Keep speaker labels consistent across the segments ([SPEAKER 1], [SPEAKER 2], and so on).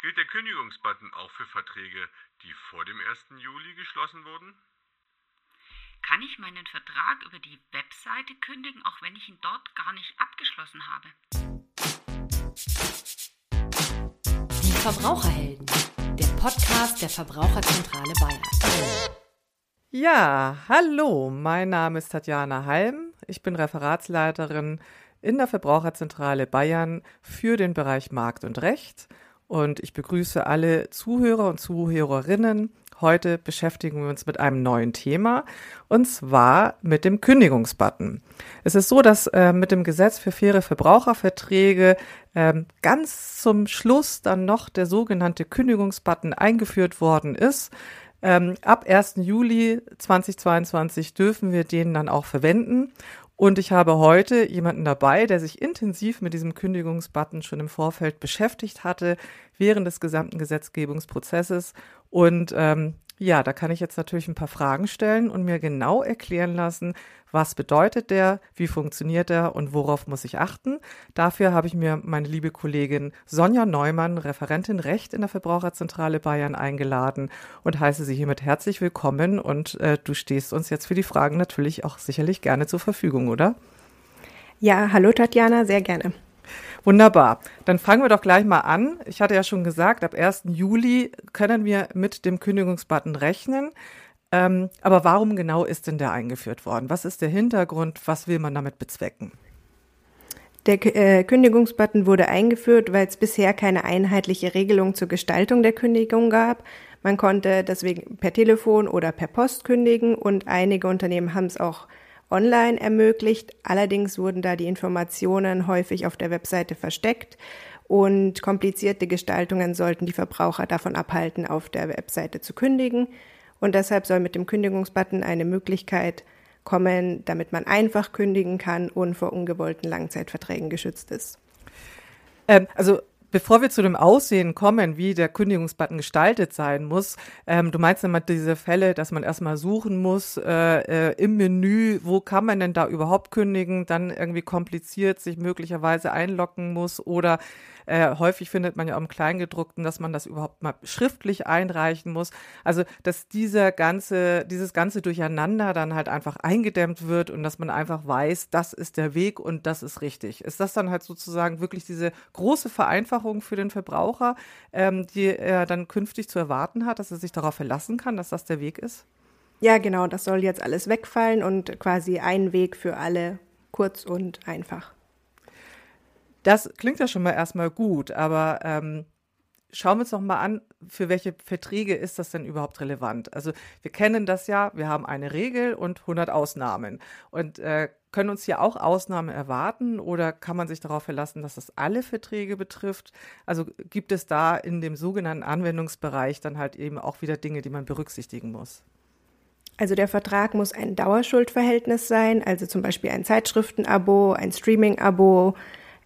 [SPEAKER 1] Gilt der Kündigungsbutton auch für Verträge, die vor dem 1. Juli geschlossen wurden?
[SPEAKER 2] Kann ich meinen Vertrag über die Webseite kündigen, auch wenn ich ihn dort gar nicht abgeschlossen habe?
[SPEAKER 3] Die Verbraucherhelden, der Podcast der Verbraucherzentrale Bayern.
[SPEAKER 4] Ja, hallo, mein Name ist Tatjana Halm. Ich bin Referatsleiterin in der Verbraucherzentrale Bayern für den Bereich Markt und Recht und ich begrüße alle Zuhörer und Zuhörerinnen. Heute beschäftigen wir uns mit einem neuen Thema und zwar mit dem Kündigungsbutton. Es ist so, dass äh, mit dem Gesetz für faire Verbraucherverträge äh, ganz zum Schluss dann noch der sogenannte Kündigungsbutton eingeführt worden ist. Ähm, ab 1. Juli 2022 dürfen wir den dann auch verwenden. Und ich habe heute jemanden dabei, der sich intensiv mit diesem Kündigungsbutton schon im Vorfeld beschäftigt hatte, während des gesamten Gesetzgebungsprozesses. Und ähm, ja, da kann ich jetzt natürlich ein paar Fragen stellen und mir genau erklären lassen, was bedeutet der, wie funktioniert er und worauf muss ich achten. Dafür habe ich mir meine liebe Kollegin Sonja Neumann, Referentin Recht in der Verbraucherzentrale Bayern, eingeladen und heiße sie hiermit herzlich willkommen. Und äh, du stehst uns jetzt für die Fragen natürlich auch sicherlich gerne zur Verfügung, oder?
[SPEAKER 5] Ja, hallo Tatjana, sehr gerne.
[SPEAKER 4] Wunderbar. Dann fangen wir doch gleich mal an. Ich hatte ja schon gesagt, ab 1. Juli können wir mit dem Kündigungsbutton rechnen. Ähm, aber warum genau ist denn der eingeführt worden? Was ist der Hintergrund? Was will man damit bezwecken?
[SPEAKER 5] Der äh, Kündigungsbutton wurde eingeführt, weil es bisher keine einheitliche Regelung zur Gestaltung der Kündigung gab. Man konnte deswegen per Telefon oder per Post kündigen und einige Unternehmen haben es auch online ermöglicht. Allerdings wurden da die Informationen häufig auf der Webseite versteckt und komplizierte Gestaltungen sollten die Verbraucher davon abhalten, auf der Webseite zu kündigen. Und deshalb soll mit dem Kündigungsbutton eine Möglichkeit kommen, damit man einfach kündigen kann und vor ungewollten Langzeitverträgen geschützt ist.
[SPEAKER 4] Ähm, also Bevor wir zu dem Aussehen kommen, wie der Kündigungsbutton gestaltet sein muss, ähm, du meinst immer diese Fälle, dass man erstmal suchen muss äh, äh, im Menü, wo kann man denn da überhaupt kündigen, dann irgendwie kompliziert sich möglicherweise einloggen muss oder äh, häufig findet man ja auch im Kleingedruckten, dass man das überhaupt mal schriftlich einreichen muss. Also, dass dieser ganze, dieses ganze Durcheinander dann halt einfach eingedämmt wird und dass man einfach weiß, das ist der Weg und das ist richtig. Ist das dann halt sozusagen wirklich diese große Vereinfachung für den Verbraucher, ähm, die er dann künftig zu erwarten hat, dass er sich darauf verlassen kann, dass das der Weg ist?
[SPEAKER 5] Ja, genau, das soll jetzt alles wegfallen und quasi ein Weg für alle, kurz und einfach.
[SPEAKER 4] Das klingt ja schon mal erstmal gut, aber ähm, schauen wir uns noch mal an, für welche Verträge ist das denn überhaupt relevant? Also wir kennen das ja, wir haben eine Regel und 100 Ausnahmen und äh, können uns hier auch Ausnahmen erwarten oder kann man sich darauf verlassen, dass das alle Verträge betrifft? Also gibt es da in dem sogenannten Anwendungsbereich dann halt eben auch wieder Dinge, die man berücksichtigen muss?
[SPEAKER 5] Also der Vertrag muss ein Dauerschuldverhältnis sein, also zum Beispiel ein Zeitschriftenabo, ein Streaming-Abo,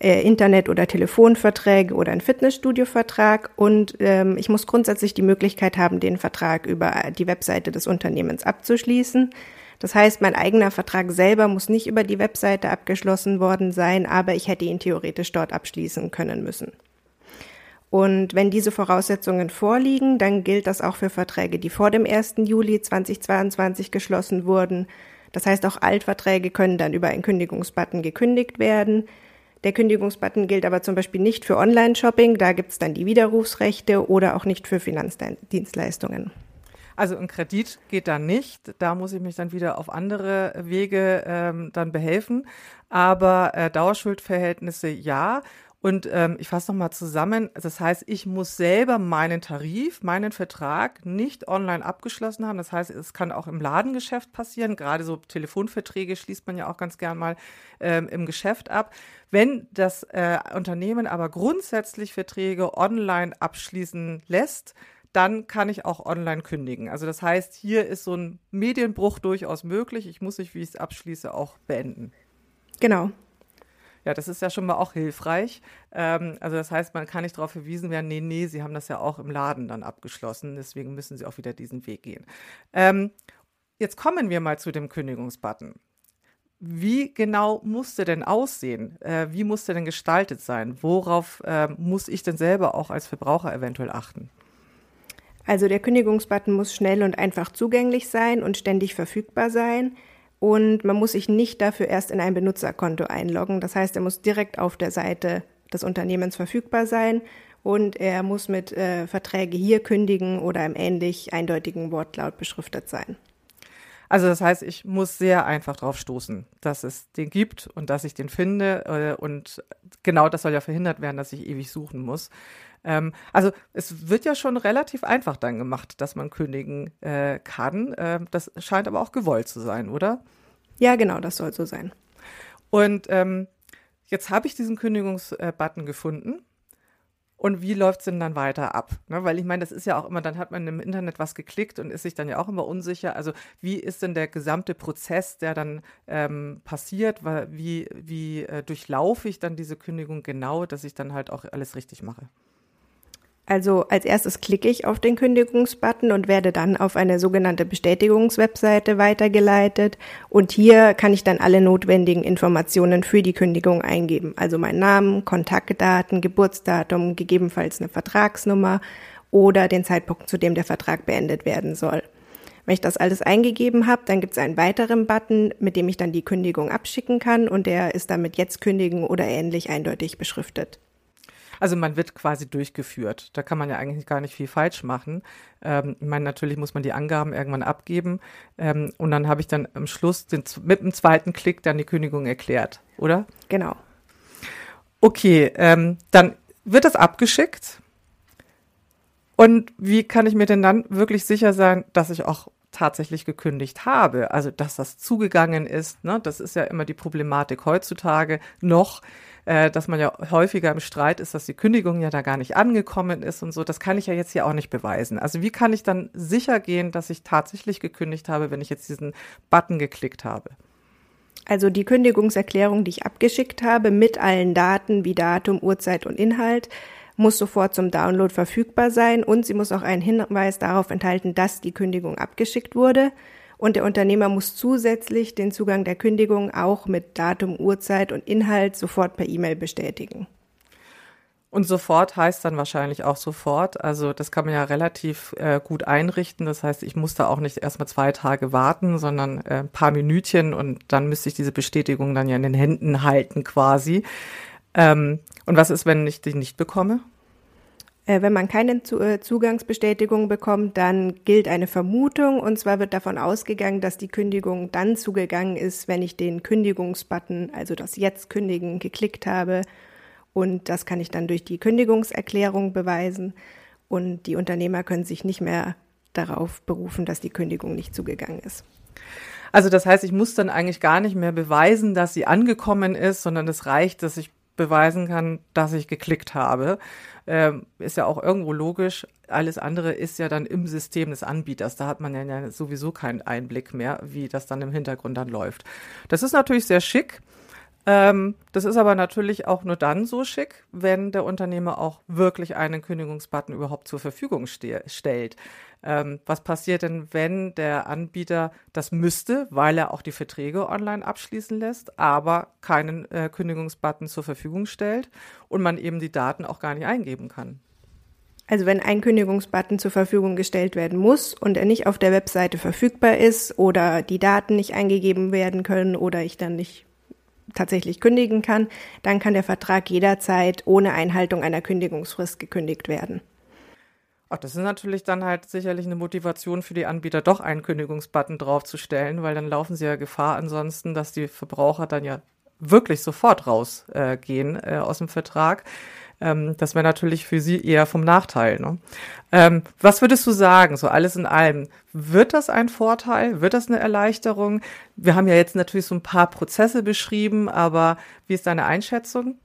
[SPEAKER 5] äh, Internet- oder Telefonverträge oder ein Fitnessstudio-Vertrag und ähm, ich muss grundsätzlich die Möglichkeit haben, den Vertrag über die Webseite des Unternehmens abzuschließen. Das heißt, mein eigener Vertrag selber muss nicht über die Webseite abgeschlossen worden sein, aber ich hätte ihn theoretisch dort abschließen können müssen. Und wenn diese Voraussetzungen vorliegen, dann gilt das auch für Verträge, die vor dem 1. Juli 2022 geschlossen wurden. Das heißt, auch Altverträge können dann über einen Kündigungsbutton gekündigt werden. Der Kündigungsbutton gilt aber zum Beispiel nicht für Online-Shopping, da gibt es dann die Widerrufsrechte oder auch nicht für Finanzdienstleistungen.
[SPEAKER 4] Also ein Kredit geht da nicht. Da muss ich mich dann wieder auf andere Wege ähm, dann behelfen. Aber äh, Dauerschuldverhältnisse ja. Und ähm, ich fasse nochmal zusammen. Das heißt, ich muss selber meinen Tarif, meinen Vertrag nicht online abgeschlossen haben. Das heißt, es kann auch im Ladengeschäft passieren. Gerade so Telefonverträge schließt man ja auch ganz gern mal ähm, im Geschäft ab. Wenn das äh, Unternehmen aber grundsätzlich Verträge online abschließen lässt, dann kann ich auch online kündigen. Also das heißt, hier ist so ein Medienbruch durchaus möglich. Ich muss mich, wie ich es abschließe, auch beenden.
[SPEAKER 5] Genau.
[SPEAKER 4] Ja, das ist ja schon mal auch hilfreich. Ähm, also das heißt, man kann nicht darauf verwiesen werden, nee, nee, Sie haben das ja auch im Laden dann abgeschlossen, deswegen müssen Sie auch wieder diesen Weg gehen. Ähm, jetzt kommen wir mal zu dem Kündigungsbutton. wie genau muss der denn aussehen? Äh, wie muss der denn gestaltet sein? Worauf äh, muss ich denn selber auch als Verbraucher eventuell achten?
[SPEAKER 5] Also der Kündigungsbutton muss schnell und einfach zugänglich sein und ständig verfügbar sein. Und man muss sich nicht dafür erst in ein Benutzerkonto einloggen. Das heißt, er muss direkt auf der Seite des Unternehmens verfügbar sein und er muss mit äh, Verträge hier kündigen oder im ähnlich eindeutigen Wortlaut beschriftet sein.
[SPEAKER 4] Also das heißt, ich muss sehr einfach drauf stoßen, dass es den gibt und dass ich den finde. Äh, und genau das soll ja verhindert werden, dass ich ewig suchen muss. Ähm, also es wird ja schon relativ einfach dann gemacht, dass man kündigen äh, kann. Ähm, das scheint aber auch gewollt zu sein, oder?
[SPEAKER 5] Ja, genau, das soll so sein.
[SPEAKER 4] Und ähm, jetzt habe ich diesen Kündigungsbutton gefunden und wie läuft es denn dann weiter ab? Ne, weil ich meine, das ist ja auch immer, dann hat man im Internet was geklickt und ist sich dann ja auch immer unsicher. Also wie ist denn der gesamte Prozess, der dann ähm, passiert? Wie, wie äh, durchlaufe ich dann diese Kündigung genau, dass ich dann halt auch alles richtig mache?
[SPEAKER 5] Also als erstes klicke ich auf den Kündigungsbutton und werde dann auf eine sogenannte Bestätigungswebseite weitergeleitet. Und hier kann ich dann alle notwendigen Informationen für die Kündigung eingeben. Also meinen Namen, Kontaktdaten, Geburtsdatum, gegebenenfalls eine Vertragsnummer oder den Zeitpunkt, zu dem der Vertrag beendet werden soll. Wenn ich das alles eingegeben habe, dann gibt es einen weiteren Button, mit dem ich dann die Kündigung abschicken kann und der ist damit jetzt kündigen oder ähnlich eindeutig beschriftet.
[SPEAKER 4] Also man wird quasi durchgeführt. Da kann man ja eigentlich gar nicht viel falsch machen. Ähm, ich meine, natürlich muss man die Angaben irgendwann abgeben ähm, und dann habe ich dann am Schluss den, mit dem zweiten Klick dann die Kündigung erklärt, oder?
[SPEAKER 5] Genau.
[SPEAKER 4] Okay, ähm, dann wird das abgeschickt. Und wie kann ich mir denn dann wirklich sicher sein, dass ich auch tatsächlich gekündigt habe? Also, dass das zugegangen ist. Ne? Das ist ja immer die Problematik heutzutage noch äh, dass man ja häufiger im Streit ist, dass die Kündigung ja da gar nicht angekommen ist und so. Das kann ich ja jetzt hier auch nicht beweisen. Also wie kann ich dann sicher gehen, dass ich tatsächlich gekündigt habe, wenn ich jetzt diesen Button geklickt habe?
[SPEAKER 5] Also die Kündigungserklärung, die ich abgeschickt habe, mit allen Daten wie Datum, Uhrzeit und Inhalt, muss sofort zum Download verfügbar sein und sie muss auch einen Hinweis darauf enthalten, dass die Kündigung abgeschickt wurde. Und der Unternehmer muss zusätzlich den Zugang der Kündigung auch mit Datum, Uhrzeit und Inhalt sofort per E-Mail bestätigen.
[SPEAKER 4] Und sofort heißt dann wahrscheinlich auch sofort. Also das kann man ja relativ äh, gut einrichten. Das heißt, ich muss da auch nicht erstmal zwei Tage warten, sondern äh, ein paar Minütchen und dann müsste ich diese Bestätigung dann ja in den Händen halten quasi. Ähm, und was ist, wenn ich die nicht bekomme?
[SPEAKER 5] Äh, wenn man keine äh, Zugangsbestätigung bekommt, dann gilt eine Vermutung und zwar wird davon ausgegangen, dass die Kündigung dann zugegangen ist, wenn ich den Kündigungsbutton, also das Jetzt kündigen, geklickt habe und das kann ich dann durch die Kündigungserklärung beweisen und die Unternehmer können sich nicht mehr darauf berufen, dass die Kündigung nicht zugegangen ist.
[SPEAKER 4] Also das heißt, ich muss dann eigentlich gar nicht mehr beweisen, dass sie angekommen ist, sondern es reicht, dass ich beweisen kann, dass ich geklickt habe. Ähm, ist ja auch irgendwo logisch. Alles andere ist ja dann im System des Anbieters. Da hat man ja sowieso keinen Einblick mehr, wie das dann im Hintergrund dann läuft. Das ist natürlich sehr schick. Ähm, das ist aber natürlich auch nur dann so schick, wenn der Unternehmer auch wirklich einen Kündigungsbutton überhaupt zur Verfügung stellt. Ähm, was passiert denn, wenn der Anbieter das müsste, weil er auch die Verträge online abschließen lässt, aber keinen äh, Kündigungsbutton zur Verfügung stellt und man eben die Daten auch gar nicht eingeben kann?
[SPEAKER 5] Also wenn ein Kündigungsbutton zur Verfügung gestellt werden muss und er nicht auf der Webseite verfügbar ist oder die Daten nicht eingegeben werden können oder ich dann nicht tatsächlich kündigen kann, dann kann der Vertrag jederzeit ohne Einhaltung einer Kündigungsfrist gekündigt werden.
[SPEAKER 4] Ach, das ist natürlich dann halt sicherlich eine Motivation für die Anbieter, doch einen Kündigungsbutton draufzustellen, weil dann laufen sie ja Gefahr ansonsten, dass die Verbraucher dann ja wirklich sofort rausgehen äh, äh, aus dem Vertrag. Ähm, das wäre natürlich für sie eher vom Nachteil. Ne? Ähm, was würdest du sagen, so alles in allem? Wird das ein Vorteil? Wird das eine Erleichterung? Wir haben ja jetzt natürlich so ein paar Prozesse beschrieben, aber wie ist deine Einschätzung?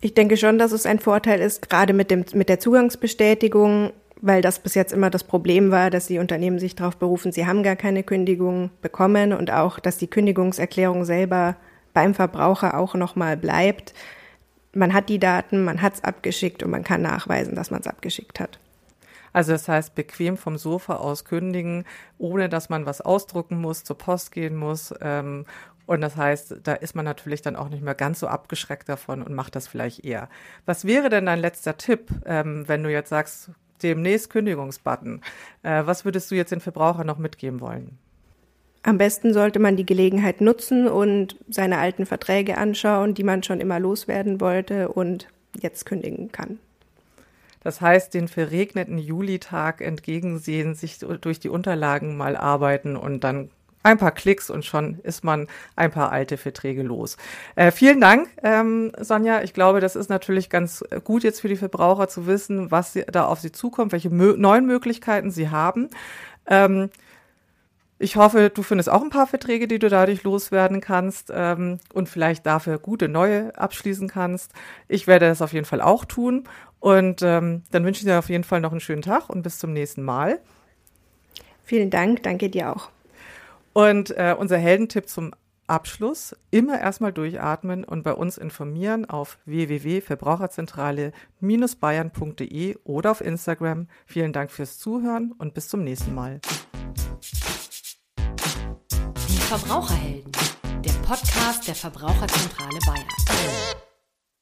[SPEAKER 5] Ich denke schon, dass es ein Vorteil ist, gerade mit, dem, mit der Zugangsbestätigung, weil das bis jetzt immer das Problem war, dass die Unternehmen sich darauf berufen, sie haben gar keine Kündigung bekommen und auch, dass die Kündigungserklärung selber beim Verbraucher auch nochmal bleibt man hat die Daten, man hat es abgeschickt und man kann nachweisen, dass man es abgeschickt hat.
[SPEAKER 4] Also das heißt, bequem vom Sofa aus kündigen, ohne dass man was ausdrucken muss, zur Post gehen muss ähm, Und das heißt, da ist man natürlich dann auch nicht mehr ganz so abgeschreckt davon und macht das vielleicht eher. Was wäre denn dein letzter Tipp, ähm, wenn du jetzt sagst, demnächst Kündigungsbutton? Äh, was würdest du jetzt den Verbrauchern noch mitgeben wollen?
[SPEAKER 5] Am besten sollte man die Gelegenheit nutzen und seine alten Verträge anschauen, die man schon immer loswerden wollte und jetzt kündigen kann.
[SPEAKER 4] Das heißt, den verregneten Julitag entgegensehen, sich durch die Unterlagen mal arbeiten und dann ein paar Klicks und schon ist man ein paar alte Verträge los. Äh, vielen Dank, ähm, Sonja. Ich glaube, das ist natürlich ganz gut jetzt für die Verbraucher zu wissen, was sie, da auf sie zukommt, welche neuen Möglichkeiten sie haben. Ähm, ich hoffe, du findest auch ein paar Verträge, die du dadurch loswerden kannst ähm, und vielleicht dafür gute neue abschließen kannst. Ich werde das auf jeden Fall auch tun. Und ähm, dann wünsche ich dir auf jeden Fall noch einen schönen Tag und bis zum nächsten Mal.
[SPEAKER 5] Vielen Dank, danke dir auch.
[SPEAKER 4] Und äh, unser Heldentipp zum Abschluss, immer erstmal durchatmen und bei uns informieren auf www.verbraucherzentrale-bayern.de oder auf Instagram. Vielen Dank fürs Zuhören und bis zum nächsten Mal.
[SPEAKER 3] Verbraucherhelden, der Podcast der Verbraucherzentrale Bayern.